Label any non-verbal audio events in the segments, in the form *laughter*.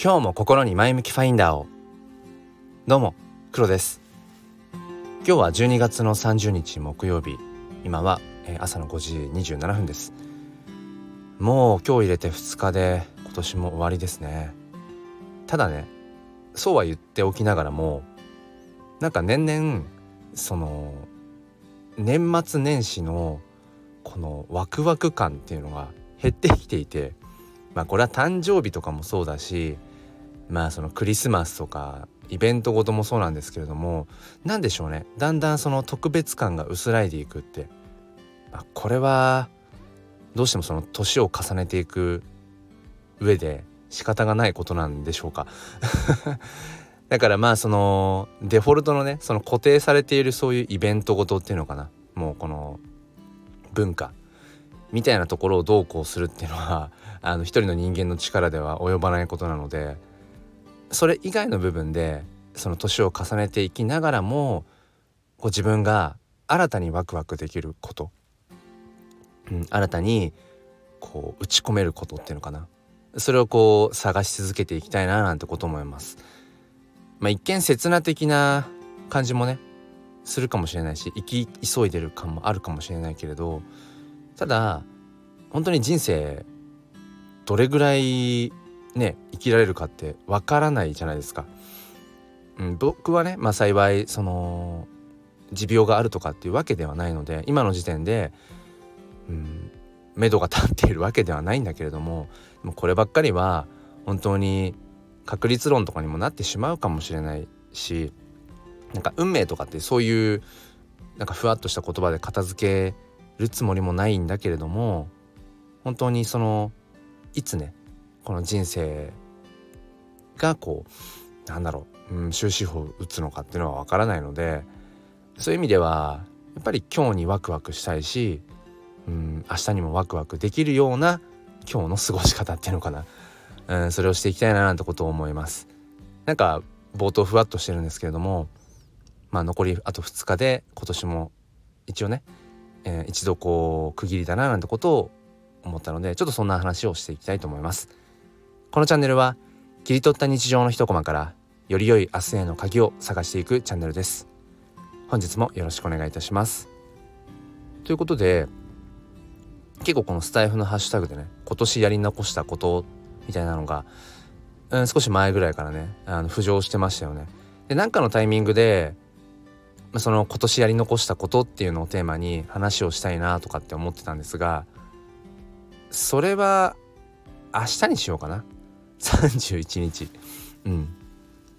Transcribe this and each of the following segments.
今日も心に前向きファインダーを。どうも黒です。今日は12月の30日木曜日。今は朝の5時27分です。もう今日入れて2日で今年も終わりですね。ただねそうは言っておきながらもなんか年々その年末年始のこのワクワク感っていうのが減ってきていてまあこれは誕生日とかもそうだしまあそのクリスマスとかイベントごともそうなんですけれども何でしょうね。だんだんその特別感が薄らいでいくって、まあ、これはどうしてもその年を重ねていく上で仕方がないことなんでしょうか。*laughs* だからまあそのデフォルトのねその固定されているそういうイベントごとっていうのかな。もうこの文化。みたいなところをどうこうするっていうのはあの一人の人間の力では及ばないことなのでそれ以外の部分でその年を重ねていきながらもこう自分が新たにワクワクできること、うん、新たにこう打ち込めることっていうのかなそれをこう探し続けていきたいななんてこと思います。まあ、一見刹那的な感じもねするかもしれないし生き急いでる感もあるかもしれないけれどただ本当に人生どれぐらいね生きられるかってわからないじゃないですか。うん、僕はね、まあ、幸いその持病があるとかっていうわけではないので今の時点で、うん、目処が立っているわけではないんだけれどももこればっかりは本当に確率論とかにもなってしまうかもしれないしなんか運命とかってそういうなんかふわっとした言葉で片付けるつもりもないんだけれども本当にそのいつねこの人生がこうなんだろう、うん、終止符を打つのかっていうのはわからないのでそういう意味ではやっぱり今日にワクワクしたいし、うん、明日にもワクワクできるような今日の過ごし方っていうのかな、うん、それをしていきたいななんてことを思います。なんか冒頭ふわっとしてるんですけれどもまあ残りあと2日で今年も一応ね、えー、一度こう区切りだななんてことを思ったのでちょっとそんな話をしていきたいと思いますこのチャンネルは切り取った日常の一コマからより良い明日への鍵を探していくチャンネルです。本日もよろしくお願いいたします。ということで結構このスタイフのハッシュタグでね今年やり残したことみたいなのが、うん、少し前ぐらいからねあの浮上してましたよね。でなんかのタイミングでその今年やり残したことっていうのをテーマに話をしたいなとかって思ってたんですがそれは明日にしようかな。31日。うん。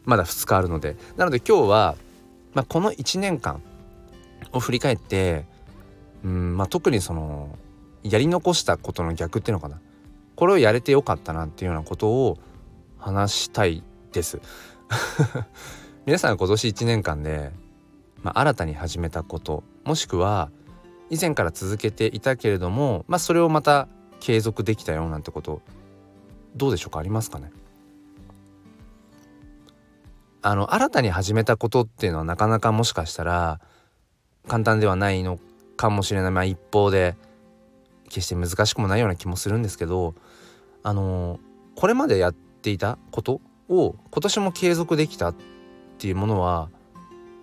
まだ2日あるので。なので今日は、まあ、この1年間を振り返ってうんまあ特にそのやり残したことの逆っていうのかな。これをやれてよかったなっていうようなことを話したいです。*laughs* 皆さん今年1年間で、まあ、新たに始めたこともしくは以前から続けていたけれども、まあ、それをまた継続できたよなんてことどうでしょうか？ありますかね？あの新たに始めたことっていうのはなかなかもしかしたら簡単ではないのかもしれない。まあ一方で決して難しくもないような気もするんですけどあのこれまでやっていたことを今年も継続できたっていうものは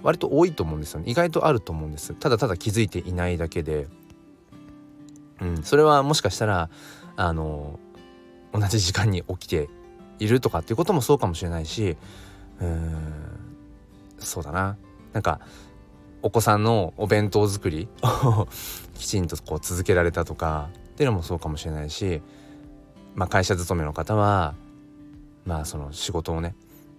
割と多いと思うんですよね。意外とあると思うんです。ただただ気づいていないだけで。うん。それはもしかしたらあの同じ時間に起きているとかっていうこともそうかもしれないしうんそうだな。なんかお子さんのお弁当作りを *laughs* きちんとこう続けられたとかっていうのもそうかもしれないし、まあ、会社勤めの方はまあその仕事をね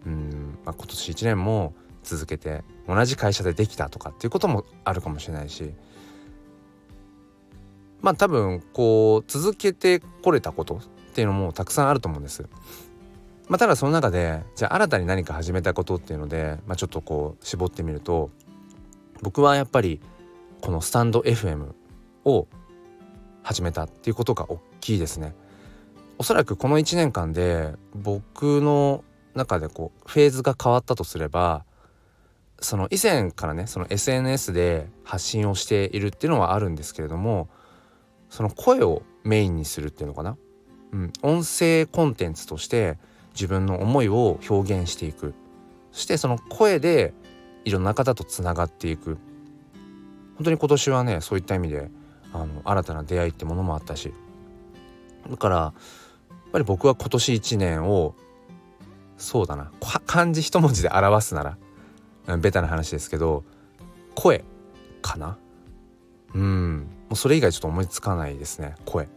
うん、まあ、今年1年も続けて同じ会社でできたとかっていうこともあるかもしれないしまあ多分こう続けてこれたことっていうのもたくさんあると思うんです。まあ、ただその中でじゃあ新たに何か始めたことっていうので、まあ、ちょっとこう絞ってみると僕はやっぱりこのスタンド FM を始めたっていうことが大きいですね。おそらくこの1年間で僕の中でこうフェーズが変わったとすればその以前からねその SNS で発信をしているっていうのはあるんですけれどもその声をメインにするっていうのかなうん、音声コンテンツとして自分の思いを表現していく。そしてその声でいろんな方とつながっていく。本当に今年はねそういった意味であの新たな出会いってものもあったし。だからやっぱり僕は今年1年をそうだな。漢字一文字で表すならベタな話ですけど声かな。うん。もうそれ以外ちょっと思いつかないですね声。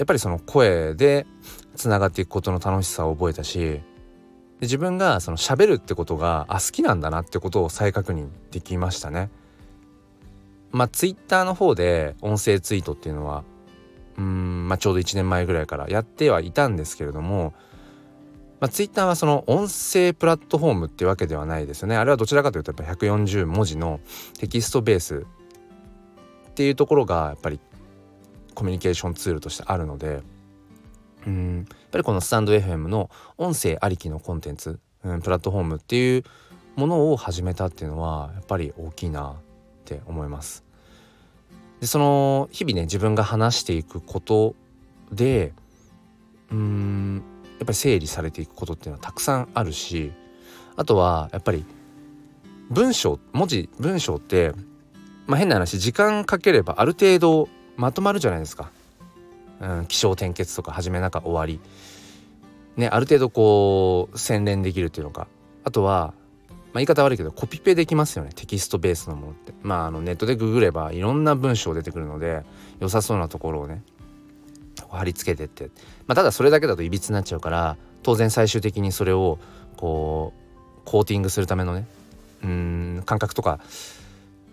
やっぱりその声でつながっていくことの楽しさを覚えたし自分がその喋るってことがあ好きなんだなってことを再確認できましたね。まあツイッターの方で音声ツイートっていうのはうんまあちょうど1年前ぐらいからやってはいたんですけれども、まあ、ツイッターはその音声プラットフォームっていうわけではないですよね。あれはどちらかというとやっぱ140文字のテキストベースっていうところがやっぱりコミュニケーションツールとしてあるのでうんやっぱりこのスタンド FM の音声ありきのコンテンツ、うん、プラットフォームっていうものを始めたっていうのはやっぱり大きいなって思います。でその日々ね自分が話していくことでうんやっぱり整理されていくことっていうのはたくさんあるしあとはやっぱり文章文字文章ってまあ変な話時間かければある程度まとまるじゃないですか。うん、気象転結とか始めなんか終わり。ねある程度こう洗練できるっていうのか。あとは、まあ、言い方悪いけどコピペできますよね。テキストベースのものって。まああのネットでググればいろんな文章出てくるので良さそうなところをね貼り付けてって、まあ、ただそれだけだといびつになっちゃうから当然最終的にそれをこうコーティングするためのねうん感覚とか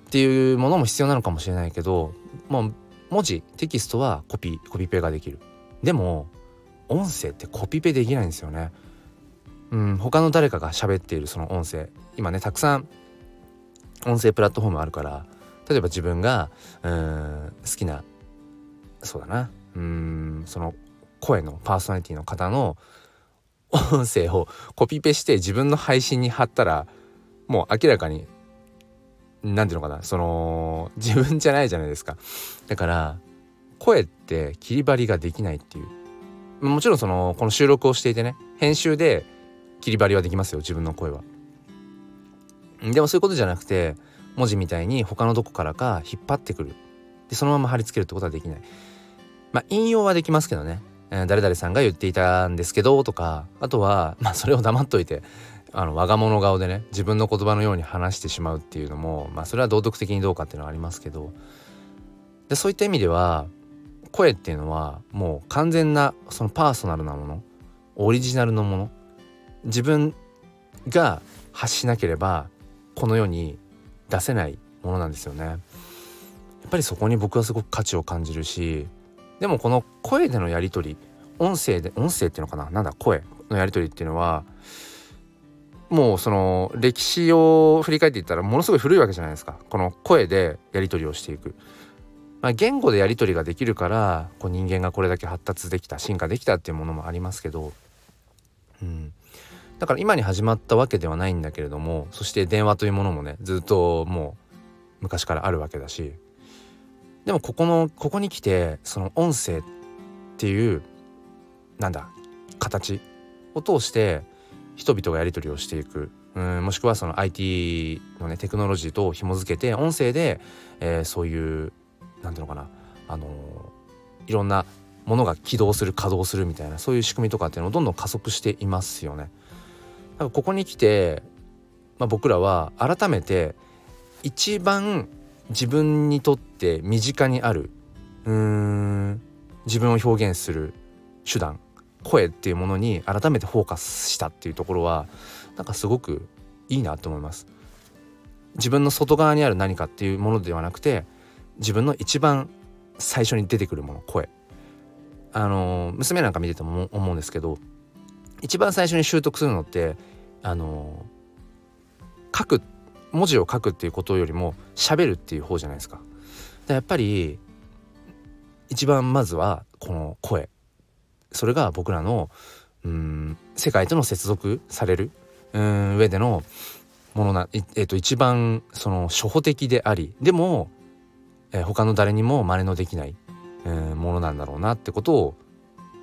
っていうものも必要なのかもしれないけどもう文字テキストはコピーコピペができる。でも音声ってコピペできないんですよね。うん他の誰かが喋っているその音声。今ねたくさん音声プラットフォームあるから例えば自分がうん好きなそうだな。うんその声のパーソナリティの方の音声をコピペして自分の配信に貼ったらもう明らかに何ていうのかなその自分じゃないじゃないですか。だから声って切り張りができないっていう。もちろんそのこの収録をしていてね編集で切り張りはできますよ自分の声は。でもそういうことじゃなくて文字みたいに他のどこからか引っ張ってくる。でそのまま貼り付けるってことはできない。まあ引用はできますけどね、えー、誰々さんが言っていたんですけどとかあとはまあそれを黙っといてあの我が物顔でね自分の言葉のように話してしまうっていうのもまあそれは道徳的にどうかっていうのはありますけどでそういった意味では声っていうのはもう完全なそのパーソナルなものオリジナルのもの自分が発しなければこの世に出せないものなんですよね。やっぱりそこに僕はすごく価値を感じるしでもこの声でのやり取り音声で音声っていうのかななんだ声のやり取りっていうのはもうその歴史を振り返っていったらものすごい古いわけじゃないですか。この声でやり取りをしていく、まあ、言語でやり取りができるからこう人間がこれだけ発達できた進化できたっていうものもありますけど、うん、だから今に始まったわけではないんだけれどもそして電話というものもねずっともう昔からあるわけだし。でもここのここに来てその音声っていうなんだ形を通して人々がやり取りをしていく。うんもしくはその IT のねテクノロジーと紐付けて音声で、えー、そういう何ていうのかな。あのー、いろんなものが起動する稼働するみたいなそういう仕組みとかっていうのをどんどん加速していますよね。だからここに来て、まあ、僕らは改めて一番自分にとって身近にあるうん自分を表現する手段。声っていうものに改めてフォーカスしたっていうところはなんかすごくいいなと思います。自分の外側にある何かっていうものではなくて自分の一番最初に出てくるもの声あの娘なんか見てても思うんですけど一番最初に習得するのってあの書く文字を書くっていうことよりも喋るっていう方じゃないですか。やっぱり一番まずはこの声それが僕らのうん世界との接続されるうん上でのものな、えー、と一番その初歩的でありでも、えー、他の誰にも真似のできない、えー、ものなんだろうなってことを、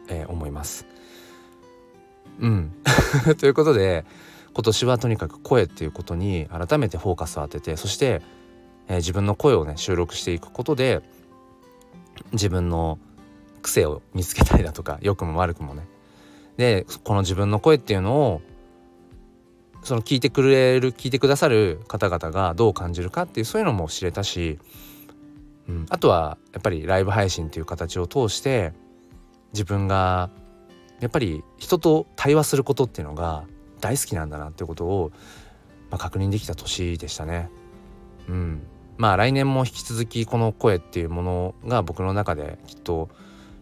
えー、思います。うん *laughs* ということで今年はとにかく声っていうことに改めてフォーカスを当ててそして、えー、自分の声をね収録していくことで自分の癖を見つけたりだとか *laughs* 良くも悪くもねでこの自分の声っていうのをその聞いてくれる聞いてくださる方々がどう感じるかっていうそういうのも知れたし、うん、あとはやっぱりライブ配信っていう形を通して自分がやっぱり人と対話することっていうのが大好きなんだなっていうことを、まあ、確認できた年でしたね。うん、まあ来年も引き続きこの声っていうものが僕の中できっと、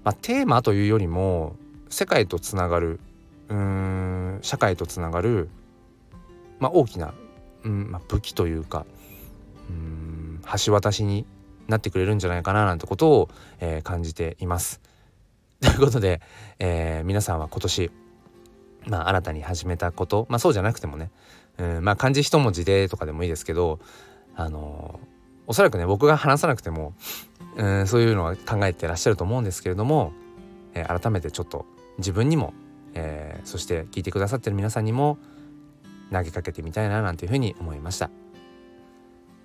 まあ、テーマというよりも世界とつながるうーん社会とつながる、まあ、大きな、うんまあ、武器というかうん橋渡しになってくれるんじゃないかななんてことを、えー、感じています。*laughs* ということで、えー、皆さんは今年、まあ、新たに始めたことまあそうじゃなくてもね、うん、まあ漢字一文字でとかでもいいですけどあのー、おそらくね僕が話さなくても、うん、そういうのは考えてらっしゃると思うんですけれども、えー、改めてちょっと自分にも、えー、そして聞いてくださってる皆さんにも投げかけてみたいななんていうふうに思いました。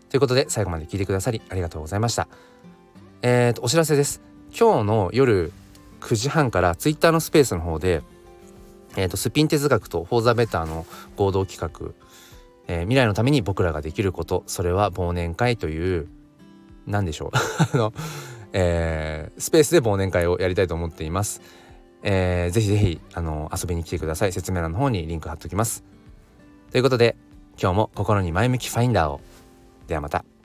ということで最後まで聞いてくださりありがとうございました。えーと、お知らせです。今日の夜9時半から Twitter のスペースの方で、えーと、スピン哲学とフォーザベターの合同企画、えー、未来のために僕らができることそれは忘年会という何でしょう *laughs* あの、えー、スペースで忘年会をやりたいと思っています。えー、ぜひぜひあの遊びに来てください説明欄の方にリンク貼っときますということで今日も心に前向きファインダーをではまた。